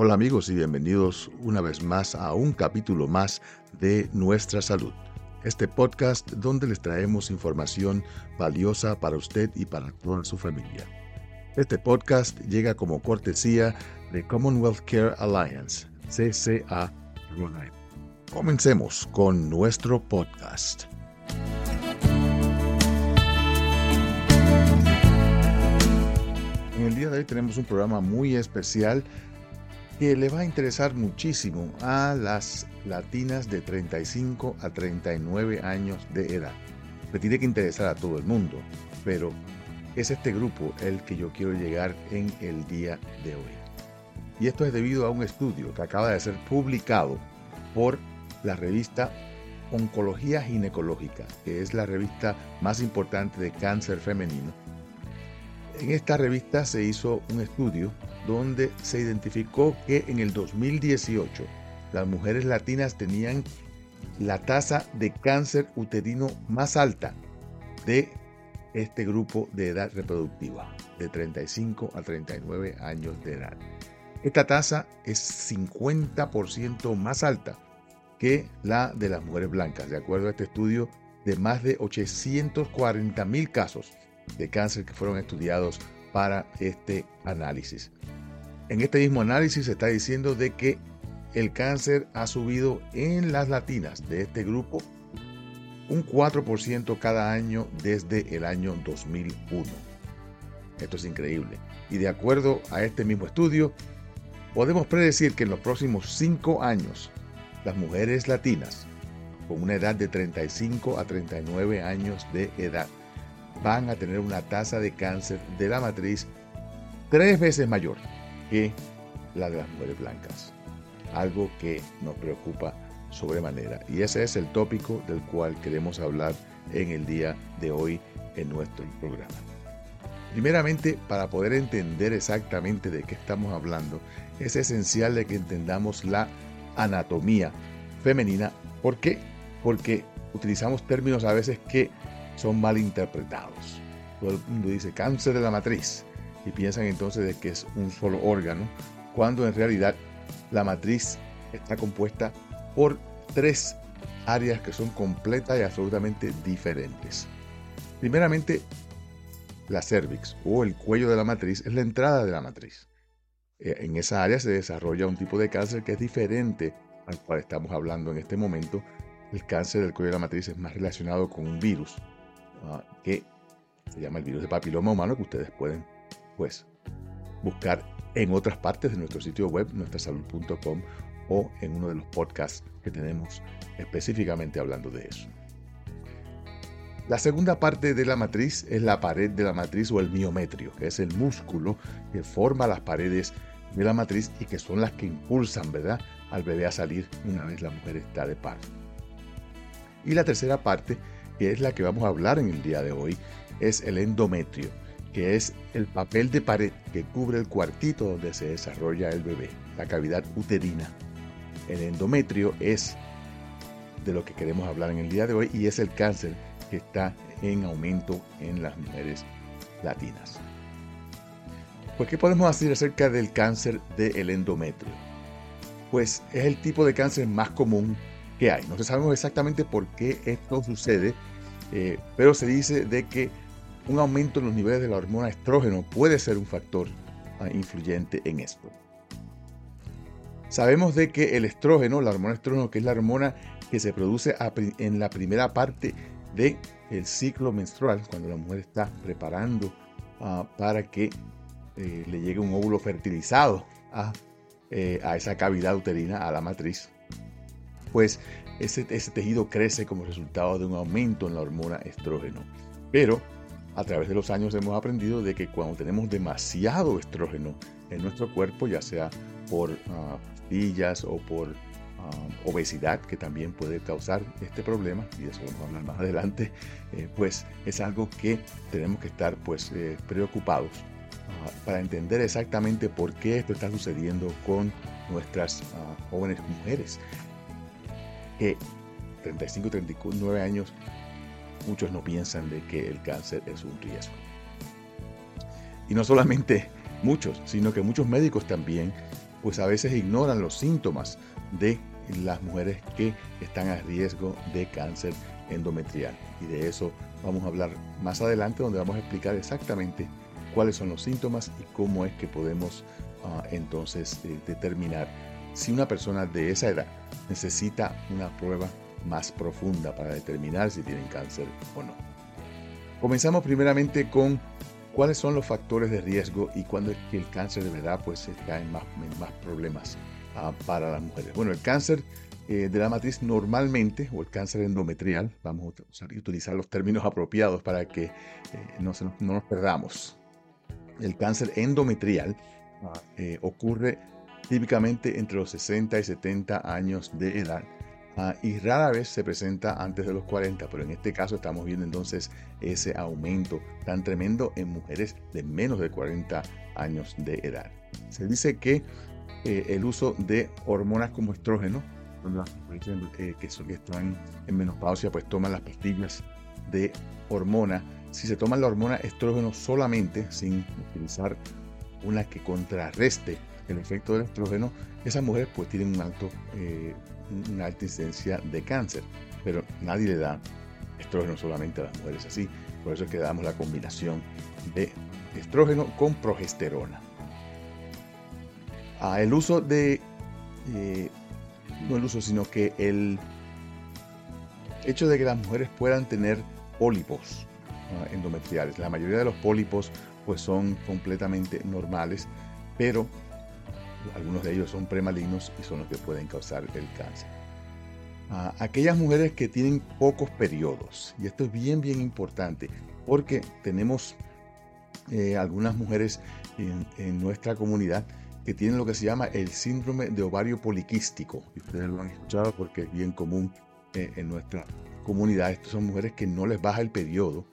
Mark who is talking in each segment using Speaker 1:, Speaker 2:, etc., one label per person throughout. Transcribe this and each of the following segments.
Speaker 1: Hola amigos y bienvenidos una vez más a un capítulo más de Nuestra Salud, este podcast donde les traemos información valiosa para usted y para toda su familia. Este podcast llega como cortesía de Commonwealth Care Alliance, CCA Comencemos con nuestro podcast. En el día de hoy tenemos un programa muy especial que le va a interesar muchísimo a las latinas de 35 a 39 años de edad. Le tiene que interesar a todo el mundo, pero es este grupo el que yo quiero llegar en el día de hoy. Y esto es debido a un estudio que acaba de ser publicado por la revista Oncología Ginecológica, que es la revista más importante de cáncer femenino. En esta revista se hizo un estudio donde se identificó que en el 2018 las mujeres latinas tenían la tasa de cáncer uterino más alta de este grupo de edad reproductiva, de 35 a 39 años de edad. Esta tasa es 50% más alta que la de las mujeres blancas, de acuerdo a este estudio de más de 840 mil casos de cáncer que fueron estudiados para este análisis. En este mismo análisis se está diciendo de que el cáncer ha subido en las latinas de este grupo un 4% cada año desde el año 2001. Esto es increíble. Y de acuerdo a este mismo estudio, podemos predecir que en los próximos 5 años, las mujeres latinas con una edad de 35 a 39 años de edad van a tener una tasa de cáncer de la matriz tres veces mayor que la de las mujeres blancas. Algo que nos preocupa sobremanera. Y ese es el tópico del cual queremos hablar en el día de hoy en nuestro programa. Primeramente, para poder entender exactamente de qué estamos hablando, es esencial de que entendamos la anatomía femenina. ¿Por qué? Porque utilizamos términos a veces que son mal interpretados. Todo el mundo dice cáncer de la matriz y piensan entonces de que es un solo órgano, cuando en realidad la matriz está compuesta por tres áreas que son completas y absolutamente diferentes. Primeramente, la cervix o el cuello de la matriz es la entrada de la matriz. Eh, en esa área se desarrolla un tipo de cáncer que es diferente al cual estamos hablando en este momento. El cáncer del cuello de la matriz es más relacionado con un virus ah, que se llama el virus de papiloma humano que ustedes pueden pues buscar en otras partes de nuestro sitio web, nuestrasalud.com o en uno de los podcasts que tenemos específicamente hablando de eso. La segunda parte de la matriz es la pared de la matriz o el miometrio, que es el músculo que forma las paredes de la matriz y que son las que impulsan, ¿verdad?, al bebé a salir una vez la mujer está de parto. Y la tercera parte, que es la que vamos a hablar en el día de hoy, es el endometrio que es el papel de pared que cubre el cuartito donde se desarrolla el bebé, la cavidad uterina. El endometrio es de lo que queremos hablar en el día de hoy y es el cáncer que está en aumento en las mujeres latinas. Pues, ¿qué podemos decir acerca del cáncer del endometrio? Pues es el tipo de cáncer más común No sabemos exactamente por qué esto sucede, eh, pero se dice de que un aumento en los niveles de la hormona estrógeno puede ser un factor ah, influyente en esto. Sabemos de que el estrógeno, la hormona estrógeno, que es la hormona que se produce en la primera parte del el ciclo menstrual, cuando la mujer está preparando ah, para que eh, le llegue un óvulo fertilizado a, eh, a, esa cavidad uterina, a la matriz, pues ese, tejido crece como resultado de un aumento en la hormona estrógeno. Pero a través de los años hemos aprendido de que cuando tenemos demasiado estrógeno en nuestro cuerpo, ya sea por uh, pastillas o por ah, obesidad, que también puede causar este problema, y de eso vamos a hablar más adelante, eh, pues es algo que tenemos que estar pues eh, preocupados ah, para entender exactamente por qué esto está sucediendo con nuestras jóvenes mujeres que 35 39 años muchos no piensan de que el cáncer es un riesgo. Y no solamente muchos, sino que muchos médicos también pues a veces ignoran los síntomas de las mujeres que están a riesgo de cáncer endometrial. Y de eso vamos a hablar más adelante, donde vamos a explicar exactamente cuáles son los síntomas y cómo es que podemos ah, entonces eh, determinar si una persona de esa edad necesita una prueba más profunda para determinar si tienen cáncer o no. Comenzamos primeramente con cuáles son los factores de riesgo y cuándo es que el cáncer de verdad pues está en más, más problemas ah, para las mujeres. Bueno, el cáncer eh, de la matriz normalmente, o el cáncer endometrial, vamos a utilizar los términos apropiados para que eh, no, no, nos perdamos. El cáncer endometrial ah, eh, ocurre típicamente entre los 60 y 70 años de edad Ah, y rara vez se presenta antes de los 40, pero en este caso estamos viendo entonces ese aumento tan tremendo en mujeres de menos de 40 años de edad. Se dice que eh, el uso de hormonas como estrógeno, eh, que, son, que están en menopausia, pues toman las pastillas de hormona. Si se toma la hormona estrógeno solamente, sin utilizar una que contrarreste el efecto del estrógeno, esas mujeres pues tienen un alto eh, una alta incidencia de cáncer, pero nadie le da estrógeno solamente a las mujeres así. Por eso es que damos la combinación de estrógeno con progesterona. Ah, el uso de, eh, no el uso, sino que el hecho de que las mujeres puedan tener pólipos ah, endometriales. La mayoría de los pólipos pues son completamente normales, pero algunos de ellos son premalignos y son los que pueden causar el cáncer. aquellas mujeres que tienen pocos periodos, y esto es bien, bien importante, porque tenemos eh, algunas mujeres en, nuestra comunidad que tienen lo que se llama el síndrome de ovario poliquístico. Ustedes lo han escuchado porque es bien común eh, en nuestra comunidad. Estas son mujeres que no les baja el periodo,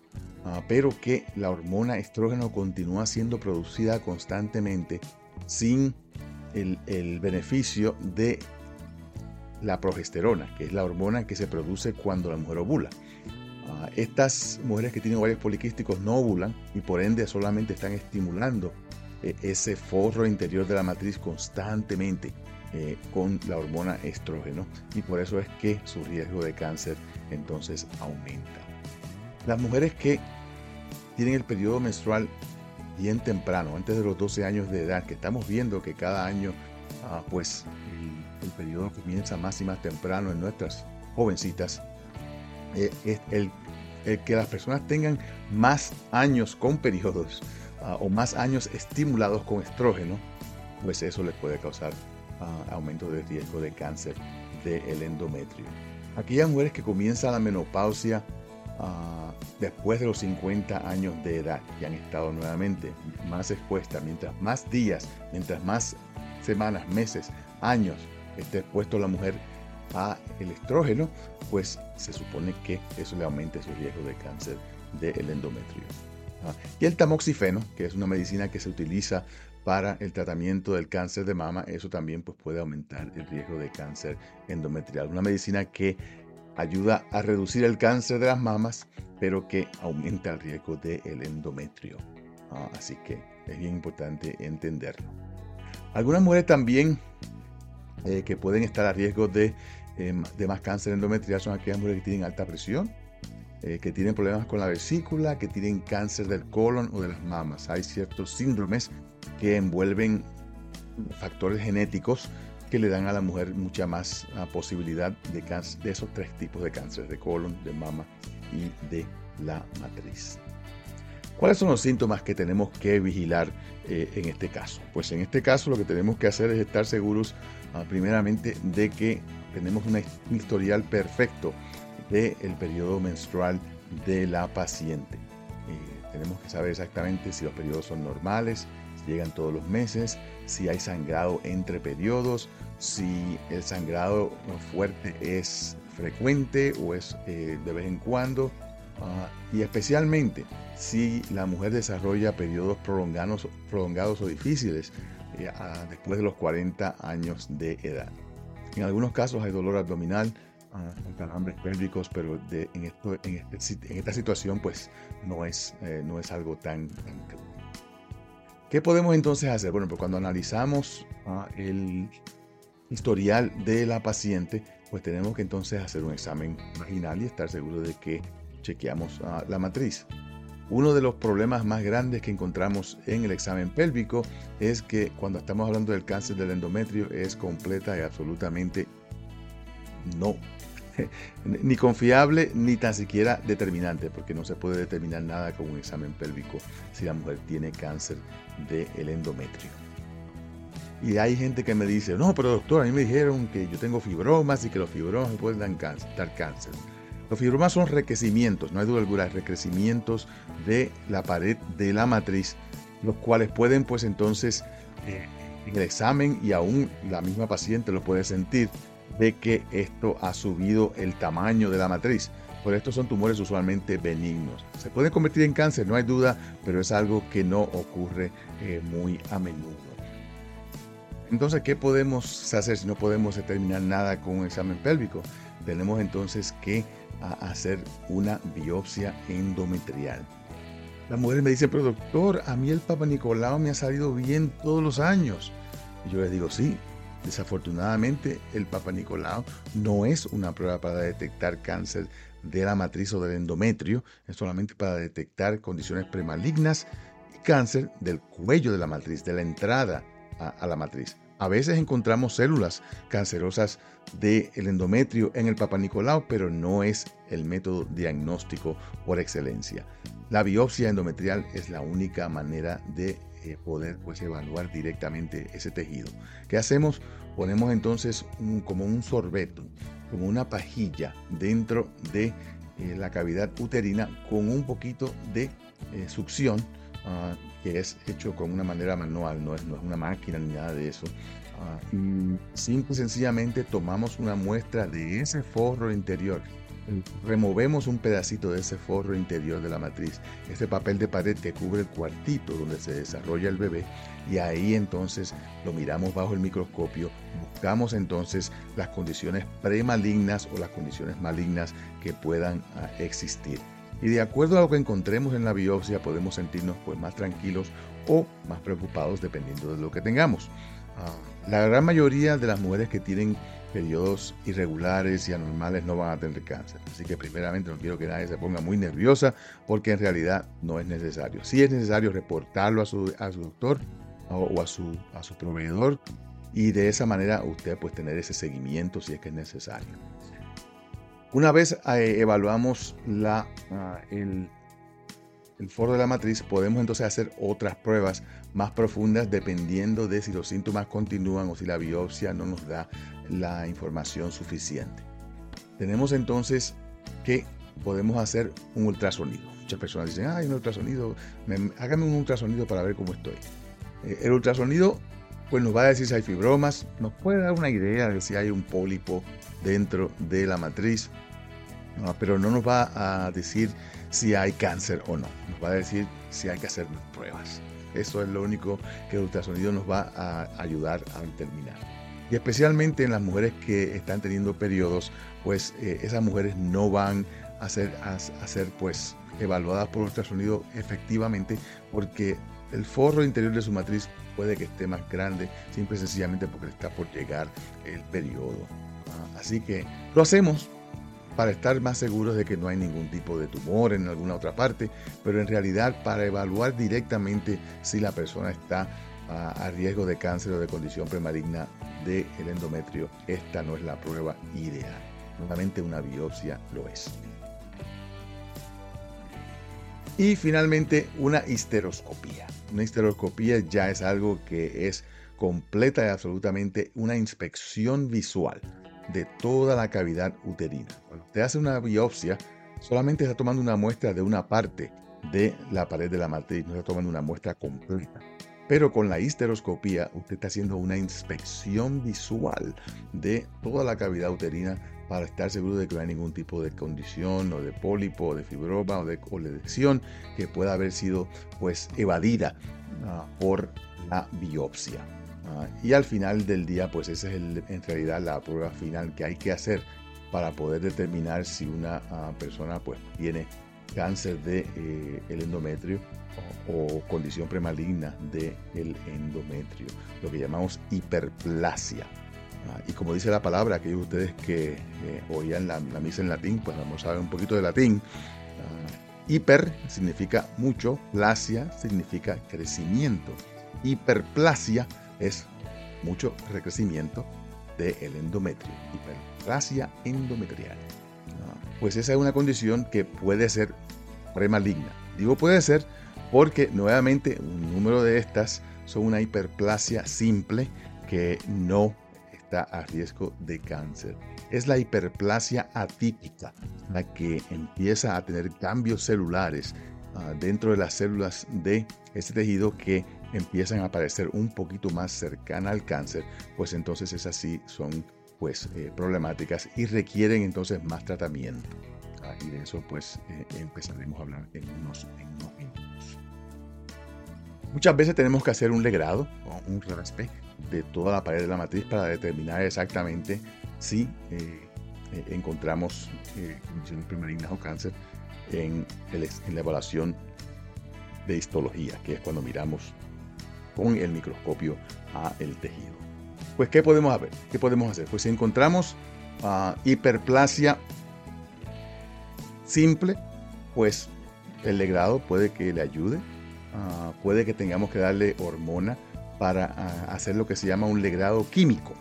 Speaker 1: ah, pero que la hormona estrógeno continúa siendo producida constantemente sin el, beneficio de la progesterona, que es la hormona que se produce cuando la mujer ovula. Ah, estas mujeres que tienen ovarios poliquísticos no ovulan y por ende solamente están estimulando eh, ese forro interior de la matriz constantemente eh, con la hormona estrógeno y por eso es que su riesgo de cáncer entonces aumenta. Las mujeres que tienen el periodo menstrual bien temprano, antes de los 12 años de edad, que estamos viendo que cada año, ah, pues el, periodo comienza más y más temprano en nuestras jovencitas, eh, es el, que las personas tengan más años con periodos ah, o más años estimulados con estrógeno, pues eso les puede causar ah, aumento de riesgo de cáncer del endometrio. Aquellas mujeres que comienzan la menopausia después de los 50 años de edad y han estado nuevamente más expuestas, mientras más días, mientras más semanas, meses, años esté expuesto la mujer a el estrógeno, pues se supone que eso le aumente su riesgo de cáncer del endometrio. Ah, y el tamoxifeno, que es una medicina que se utiliza para el tratamiento del cáncer de mama, eso también pues, puede aumentar el riesgo de cáncer endometrial. Una medicina que ayuda a reducir el cáncer de las mamas, pero que aumenta el riesgo del endometrio. Ah, así que es bien importante entenderlo. Algunas mujeres también eh, que pueden estar a riesgo de, em, de, más cáncer endometrial son aquellas mujeres que tienen alta presión, eh, que tienen problemas con la vesícula, que tienen cáncer del colon o de las mamas. Hay ciertos síndromes que envuelven factores genéticos que le dan a la mujer mucha más ah, posibilidad de, cáncer, de esos tres tipos de cáncer, de colon, de mama y de la matriz. ¿Cuáles son los síntomas que tenemos que vigilar eh, en este caso? Pues en este caso lo que tenemos que hacer es estar seguros ah, primeramente de que tenemos un historial perfecto del el periodo menstrual de la paciente. Eh, tenemos que saber exactamente si los periodos son normales, llegan todos los meses, si hay sangrado entre periodos, si el sangrado fuerte es frecuente o es eh, de vez en cuando, ah, y especialmente si la mujer desarrolla periodos prolongados, prolongados o difíciles eh, después de los 40 años de edad. En algunos casos hay dolor abdominal, uh, calambres pélvicos, pero en, esto, en, este esta situación pues no es, eh, no es algo tan ¿Qué podemos entonces hacer? Bueno, pues cuando analizamos ah, el historial de la paciente, pues tenemos que entonces hacer un examen vaginal y estar seguro de que chequeamos ah, la matriz. Uno de los problemas más grandes que encontramos en el examen pélvico es que cuando estamos hablando del cáncer del endometrio es completa y absolutamente no ni confiable ni tan siquiera determinante, porque no se puede determinar nada con un examen pélvico si la mujer tiene cáncer del endometrio. Y hay gente que me dice, no, pero doctor, a mí me dijeron que yo tengo fibromas y que los fibromas me pueden dar cáncer. Dar cáncer. Los fibromas son recrecimientos, no hay duda alguna, recrecimientos de la pared de la matriz, los cuales pueden pues entonces eh, en el examen y aún la misma paciente lo puede sentir de que esto ha subido el tamaño de la matriz. Por estos son tumores usualmente benignos. Se pueden convertir en cáncer, no hay duda, pero es algo que no ocurre eh, muy a menudo. Entonces, ¿qué podemos hacer si no podemos determinar nada con un examen pélvico? Tenemos entonces que hacer una biopsia endometrial. Las mujeres me dicen, pero doctor, a mí el Papa Nicolau me ha salido bien todos los años. Y yo les digo, sí, Desafortunadamente, el Papa Nicolau no es una prueba para detectar cáncer de la matriz o del endometrio, es solamente para detectar condiciones premalignas y cáncer del cuello de la matriz, de la entrada a, la matriz. A veces encontramos células cancerosas del endometrio en el Papa Nicolau, pero no es el método diagnóstico por excelencia. La biopsia endometrial es la única manera de eh, poder pues, evaluar directamente ese tejido. ¿Qué hacemos? Ponemos entonces como un sorbeto, como una pajilla dentro de eh, la cavidad uterina con un poquito de eh, succión, ah, que es hecho con una manera manual, no es, no es una máquina ni nada de eso. Y simple y sencillamente tomamos una muestra de ese forro interior removemos un pedacito de ese forro interior de la matriz, ese papel de pared que cubre el cuartito donde se desarrolla el bebé, y ahí entonces lo miramos bajo el microscopio, buscamos entonces las condiciones premalignas o las condiciones malignas que puedan ah, existir. Y de acuerdo a lo que encontremos en la biopsia podemos sentirnos pues más tranquilos o más preocupados dependiendo de lo que tengamos. Ah, la gran mayoría de las mujeres que tienen periodos irregulares y anormales no van a tener cáncer. Así que primeramente no quiero que nadie se ponga muy nerviosa porque en realidad no es necesario. Sí es necesario reportarlo a su, a su doctor o, a, su, a su proveedor y de esa manera usted puede tener ese seguimiento si es que es necesario. Una vez eh, evaluamos la, ah, el, el foro de la matriz, podemos entonces hacer otras pruebas más profundas dependiendo de si los síntomas continúan o si la biopsia no nos da la información suficiente. Tenemos entonces que podemos hacer un ultrasonido. Muchas personas dicen, hay un ultrasonido, hágame un ultrasonido para ver cómo estoy. Eh, el ultrasonido pues nos va a decir si hay fibromas, nos puede dar una idea de si hay un pólipo dentro de la matriz, pero no nos va a decir si hay cáncer o no, nos va a decir si hay que hacer pruebas. Eso es lo único que el ultrasonido nos va a ayudar a determinar. Y especialmente en las mujeres que están teniendo periodos, pues eh, esas mujeres no van a ser, a, ser pues evaluadas por ultrasonido efectivamente porque el forro interior de su matriz puede que esté más grande, simple y sencillamente porque está por llegar el periodo. Ah, así que lo hacemos para estar más seguros de que no hay ningún tipo de tumor en alguna otra parte, pero en realidad para evaluar directamente si la persona está a, riesgo de cáncer o de condición premaligna del endometrio, esta no es la prueba ideal. Nuevamente una biopsia lo es. Y finalmente una histeroscopía. Una histeroscopía ya es algo que es completa y absolutamente una inspección visual de toda la cavidad uterina. Cuando usted hace una biopsia, solamente está tomando una muestra de una parte de la pared de la matriz, no está tomando una muestra completa. Pero con la histeroscopía usted está haciendo una inspección visual de toda la cavidad uterina para estar seguro de que no hay ningún tipo de condición o de pólipo o de fibroma o de colección que pueda haber sido pues evadida ah, por la biopsia. Ah, y al final del día, pues esa es en realidad la prueba final que hay que hacer para poder determinar si una ah, persona pues tiene cáncer del de, el endometrio o, condición premaligna del el endometrio, lo que llamamos hiperplasia. Ah, y como dice la palabra, aquellos de ustedes que eh, oían la, misa en latín, pues vamos a ver un poquito de latín. Ah, hiper significa mucho, plasia significa crecimiento. Hiperplasia es mucho recrecimiento del endometrio. Hiperplasia endometrial. Pues esa es una condición que puede ser premaligna. Digo puede ser porque nuevamente un número de estas son una hiperplasia simple que no está a riesgo de cáncer. Es la hiperplasia atípica, la que empieza a tener cambios celulares ah, dentro de las células de este tejido que empiezan a aparecer un poquito más cercana al cáncer, pues entonces esas sí son pues eh, problemáticas y requieren entonces más tratamiento. Ah, y de eso pues eh, empezaremos a hablar en unos, minutos. Muchas veces tenemos que hacer un legrado o un raspe de toda la pared de la matriz para determinar exactamente si eh, encontramos condiciones primalignas o cáncer en, en la evaluación de histología, que es cuando miramos con el microscopio a el tejido. Pues, ¿qué podemos hacer? ¿Qué podemos hacer? Pues si encontramos ah, hiperplasia simple, pues el legrado puede que le ayude. Ah, puede que tengamos que darle hormona para ah, hacer lo que se llama un legrado químico.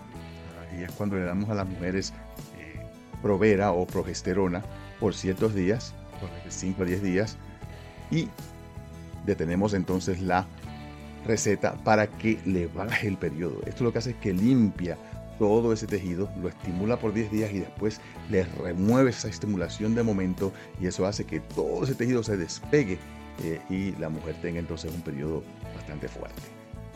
Speaker 1: y es cuando le damos a las mujeres eh, provera o progesterona por ciertos días, por 5 a 10 días, y detenemos entonces la receta para que le baje el periodo. Esto lo que hace es que limpia todo ese tejido, lo estimula por 10 días y después le remueve esa estimulación de momento y eso hace que todo ese tejido se despegue eh, y la mujer tenga entonces un periodo bastante fuerte.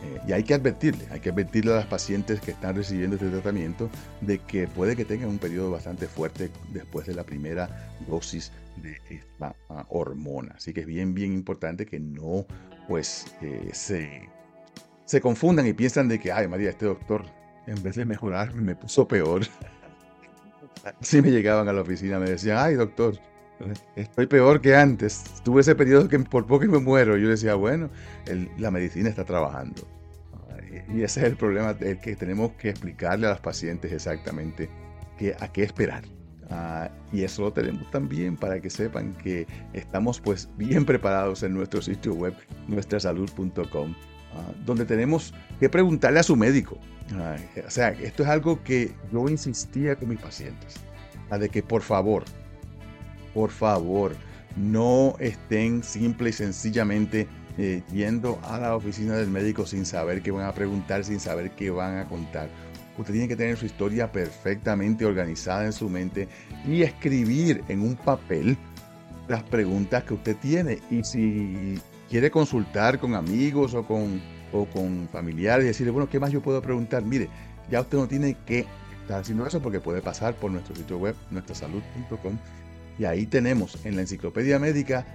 Speaker 1: Eh, y hay que advertirle, hay que advertirle a las pacientes que están recibiendo este tratamiento de que puede que tengan un periodo bastante fuerte después de la primera dosis de esta hormona. Así que es bien, bien importante que no pues eh, se, se confundan y piensan de que, ay María, este doctor en vez de mejorar me puso peor. Si me llegaban a la oficina me decían, ay doctor, estoy peor que antes. Tuve ese periodo que por poco me muero. Yo decía, bueno, la medicina está trabajando. Y ese es el problema, el que tenemos que explicarle a los pacientes exactamente que, a qué esperar. Ah, y eso lo tenemos también para que sepan que estamos pues bien preparados en nuestro sitio web, nuestrasalud.com, ah, donde tenemos que preguntarle a su médico. O sea, esto es algo que yo insistía con mis pacientes, de que por favor, por favor, no estén simple y sencillamente eh, yendo a la oficina del médico sin saber qué van a preguntar, sin saber qué van a contar Usted tiene que tener su historia perfectamente organizada en su mente y escribir en un papel las preguntas que usted tiene. Y si quiere consultar con amigos o con, o con familiares y decirle, bueno, ¿qué más yo puedo preguntar? Mire, ya usted no tiene que estar haciendo eso porque puede pasar por nuestro sitio web, nuestrasalud.com. Y ahí tenemos en la enciclopedia médica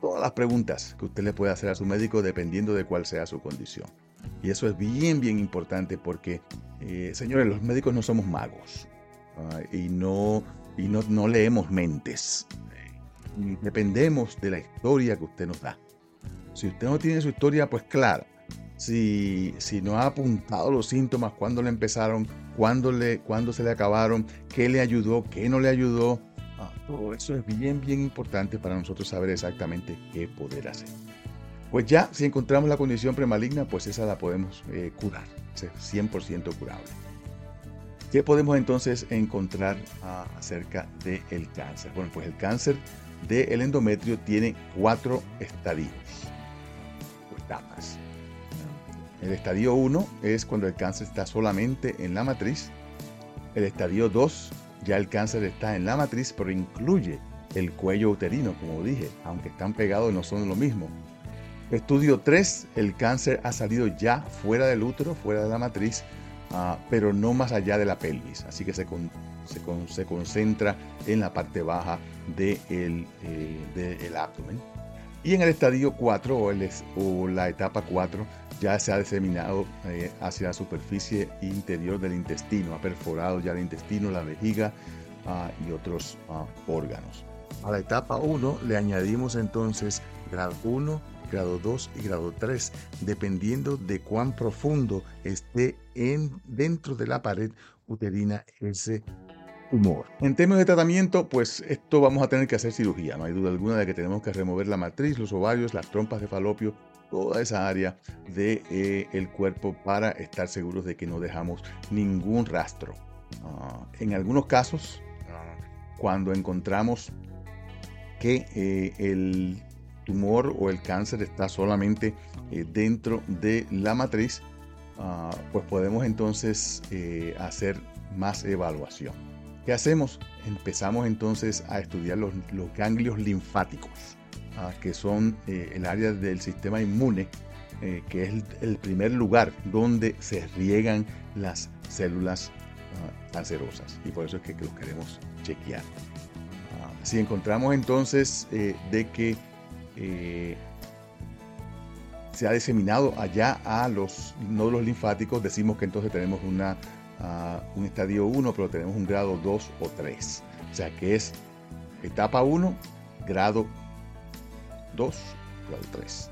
Speaker 1: todas las preguntas que usted le puede hacer a su médico dependiendo de cuál sea su condición. Y eso es bien, bien importante porque, eh, señores, los médicos no somos magos ah, y, no, y no, no leemos mentes. dependemos de la historia que usted nos da. Si usted no tiene su historia, pues claro, si, si no ha apuntado los síntomas, cuándo le empezaron, cuándo, le, se le acabaron, qué le ayudó, qué no le ayudó, ah, todo eso es bien, bien importante para nosotros saber exactamente qué poder hacer. Pues ya, si encontramos la condición premaligna, pues esa la podemos eh, curar, es 100% curable. ¿Qué podemos entonces encontrar ah, acerca del cáncer? Bueno, pues el cáncer del endometrio tiene cuatro estadios o etapas. El estadio 1 es cuando el cáncer está solamente en la matriz. El estadio 2 ya el cáncer está en la matriz, pero incluye el cuello uterino, como dije, aunque están pegados no son lo mismo. Estudio 3, el cáncer ha salido ya fuera del útero, fuera de la matriz, ah, pero no más allá de la pelvis, así que se, se, concentra en la parte baja del de eh, abdomen. Y en el estadio 4 o, o, la etapa 4 ya se ha diseminado eh, hacia la superficie interior del intestino, ha perforado ya el intestino, la vejiga ah, y otros ah, órganos. A la etapa 1 le añadimos entonces grado 1, grado 2 y grado 3, dependiendo de cuán profundo esté en, dentro de la pared uterina ese tumor. En términos de tratamiento, pues esto vamos a tener que hacer cirugía. No hay duda alguna de que tenemos que remover la matriz, los ovarios, las trompas de falopio, toda esa área del de, eh, cuerpo para estar seguros de que no dejamos ningún rastro. Ah, en algunos casos, cuando encontramos que eh, el tumor o el cáncer está solamente eh, dentro de la matriz, ah, pues podemos entonces hacer más evaluación. ¿Qué hacemos? Empezamos entonces a estudiar los, ganglios linfáticos, ah, que son eh, el área del sistema inmune, eh, que es el, primer lugar donde se riegan las células ah, cancerosas. Y por eso es que, los queremos chequear. Si encontramos entonces eh, de que se ha diseminado allá a los nódulos linfáticos, decimos que entonces tenemos una un estadio 1, pero tenemos un grado 2 o 3. O sea que es etapa 1, grado 2, grado 3.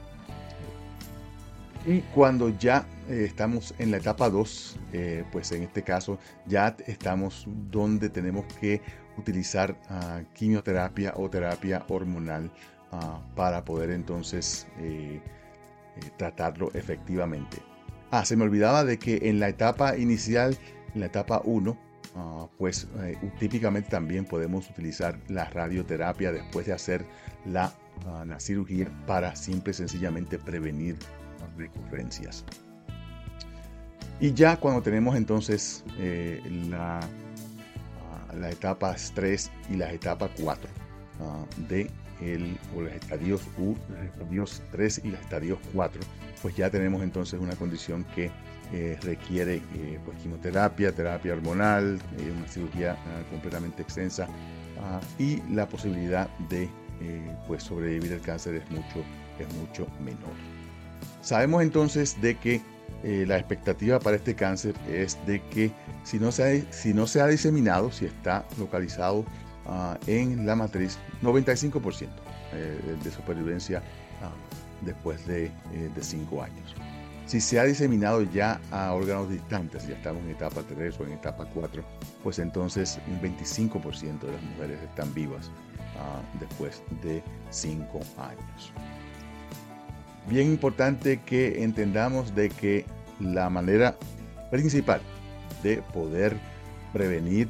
Speaker 1: Y cuando ya eh, estamos en la etapa 2, eh, pues en este caso ya estamos donde tenemos que utilizar uh, quimioterapia o terapia hormonal uh, para poder entonces eh, tratarlo efectivamente. Ah, se me olvidaba de que en la etapa inicial, en la etapa 1, ah, pues eh, típicamente también podemos utilizar la radioterapia después de hacer la, ah, cirugía para simple y sencillamente prevenir recurrencias. Y ya cuando tenemos entonces eh, la, uh, la etapa 3 y la etapa 4 de el, o los estadios U, los estadios 3 y los estadios 4, pues ya tenemos entonces una condición que eh, requiere eh, pues, quimioterapia, terapia hormonal, eh, una cirugía ah, completamente extensa ah, y la posibilidad de pues sobrevivir al cáncer es mucho, es mucho menor. Sabemos entonces de que la expectativa para este cáncer es de que si no, se si no se ha diseminado, si está localizado ah, en la matriz, 95% de supervivencia después de 5 años. Si se ha diseminado ya a órganos distantes, ya estamos en etapa 3 o en etapa 4, pues entonces un 25% de las mujeres están vivas ah, después de 5 años. Bien importante que entendamos de que la manera principal de poder prevenir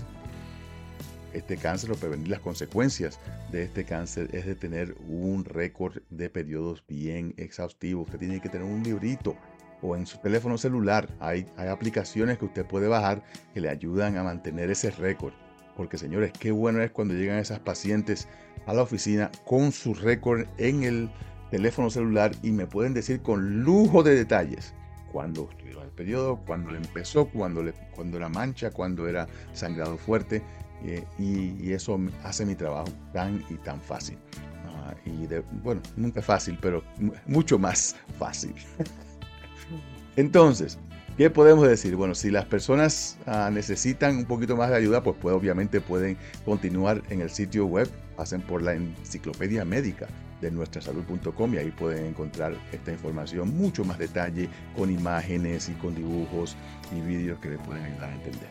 Speaker 1: este cáncer o prevenir las consecuencias de este cáncer es de tener un récord de periodos bien exhaustivo. Usted tiene que tener un librito o en su teléfono celular hay, aplicaciones que usted puede bajar que le ayudan a mantener ese récord. Porque señores, qué bueno es cuando llegan esas pacientes a la oficina con su récord en el teléfono celular y me pueden decir con lujo de detalles cuándo estuvieron el periodo, cuándo le empezó, cuándo, le, cuando la mancha, cuándo era sangrado fuerte. Eh, y, eso hace mi trabajo tan y tan fácil. Ah, y bueno, nunca fácil, pero mucho más fácil. Entonces, ¿qué podemos decir? Bueno, si las personas ah, necesitan un poquito más de ayuda, pues, obviamente pueden continuar en el sitio web, pasen por la enciclopedia médica de nuestrasalud.com y ahí pueden encontrar esta información, mucho más detalle, con imágenes y con dibujos y vídeos que les pueden ayudar a entender.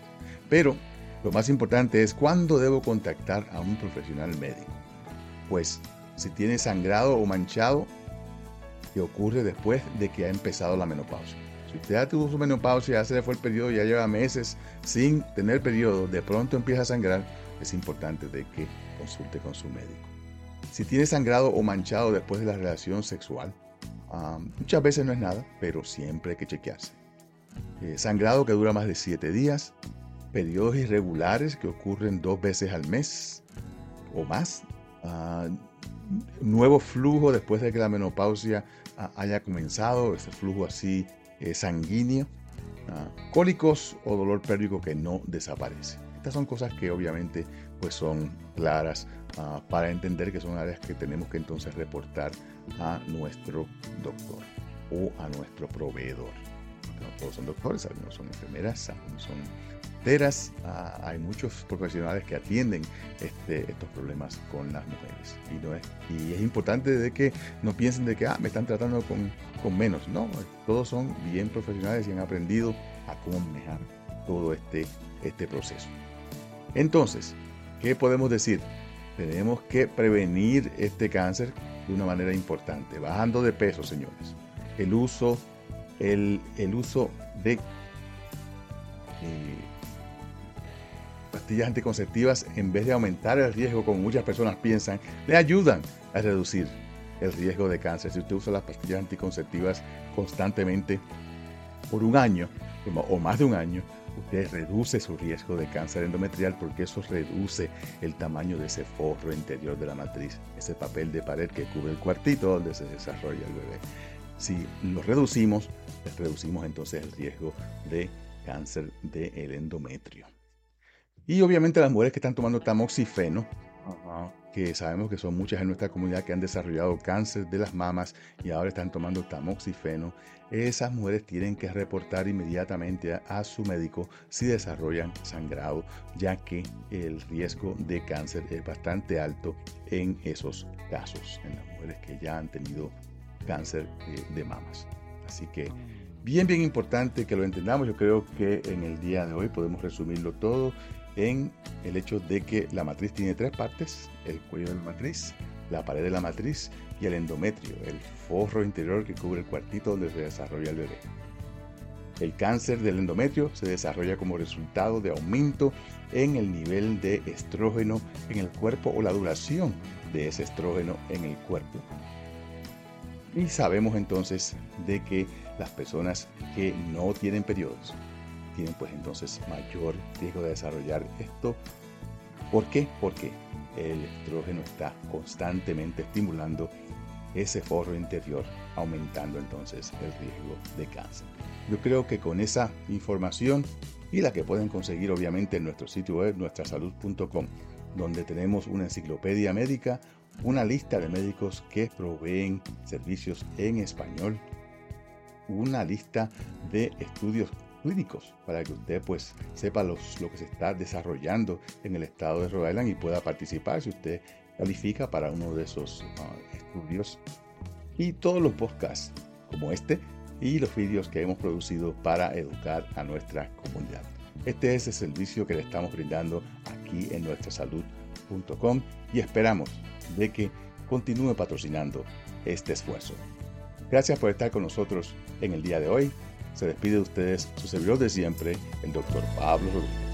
Speaker 1: Pero lo más importante es cuándo debo contactar a un profesional médico. Pues si tiene sangrado o manchado, que ocurre después de que ha empezado la menopausia. Si usted ya tuvo su menopausia, ya se le fue el periodo, ya lleva meses sin tener periodo, de pronto empieza a sangrar, es importante de que consulte con su médico. Si tiene sangrado o manchado después de la relación sexual, muchas veces no es nada, pero siempre hay que chequearse. Eh, sangrado que dura más de 7 días, periodos irregulares que ocurren dos veces al mes o más, ah, nuevo flujo después de que la menopausia ah, haya comenzado, ese flujo así eh, sanguíneo, ah, cólicos o dolor pélvico que no desaparece. Estas son cosas que obviamente pues son claras para entender que son áreas que tenemos que entonces reportar a nuestro doctor o a nuestro proveedor. no todos son doctores, algunos son enfermeras, algunos son Ah, hay muchos profesionales que atienden este, estos problemas con las mujeres. Y, no es, y es importante de que no piensen de que ah, me están tratando con, menos. No, todos son bien profesionales y han aprendido a cómo manejar todo este, este proceso. Entonces, ¿qué podemos decir? Tenemos que prevenir este cáncer de una manera importante, bajando de peso, señores. El uso, el, uso de eh, pastillas anticonceptivas, en vez de aumentar el riesgo, como muchas personas piensan, le ayudan a reducir el riesgo de cáncer. Si usted usa las pastillas anticonceptivas constantemente por un año o más de un año, usted reduce su riesgo de cáncer endometrial porque eso reduce el tamaño de ese forro interior de la matriz, ese papel de pared que cubre el cuartito donde se desarrolla el bebé. Si lo reducimos, reducimos entonces el riesgo de cáncer del endometrio. Y obviamente las mujeres que están tomando tamoxifeno, que sabemos que son muchas en nuestra comunidad que han desarrollado cáncer de las mamas y ahora están tomando tamoxifeno, esas mujeres tienen que reportar inmediatamente a, su médico si desarrollan sangrado, ya que el riesgo de cáncer es bastante alto en esos casos, en las mujeres que ya han tenido cáncer eh, de mamas. Así que bien, bien importante que lo entendamos. Yo creo que en el día de hoy podemos resumirlo todo en el hecho de que la matriz tiene tres partes, el cuello de la matriz, la pared de la matriz y el endometrio, el forro interior que cubre el cuartito donde se desarrolla el bebé. El cáncer del endometrio se desarrolla como resultado de aumento en el nivel de estrógeno en el cuerpo o la duración de ese estrógeno en el cuerpo. Y sabemos entonces de que las personas que no tienen periodos tienen pues entonces mayor riesgo de desarrollar esto. ¿Por qué? Porque el estrógeno está constantemente estimulando ese forro interior, aumentando entonces el riesgo de cáncer. Yo creo que con esa información y la que pueden conseguir obviamente en nuestro sitio web nuestrasalud.com, donde tenemos una enciclopedia médica, una lista de médicos que proveen servicios en español, una lista de estudios clínicos para que usted pues sepa los, lo que se está desarrollando en el estado de Rhode Island y pueda participar si usted califica para uno de esos ah, estudios y todos los podcasts como este y los vídeos que hemos producido para educar a nuestra comunidad. Este es el servicio que le estamos brindando aquí en nuestrasalud.com y esperamos de que continúe patrocinando este esfuerzo. Gracias por estar con nosotros en el día de hoy se despide de ustedes su servidor de siempre, el doctor Pablo Rodríguez.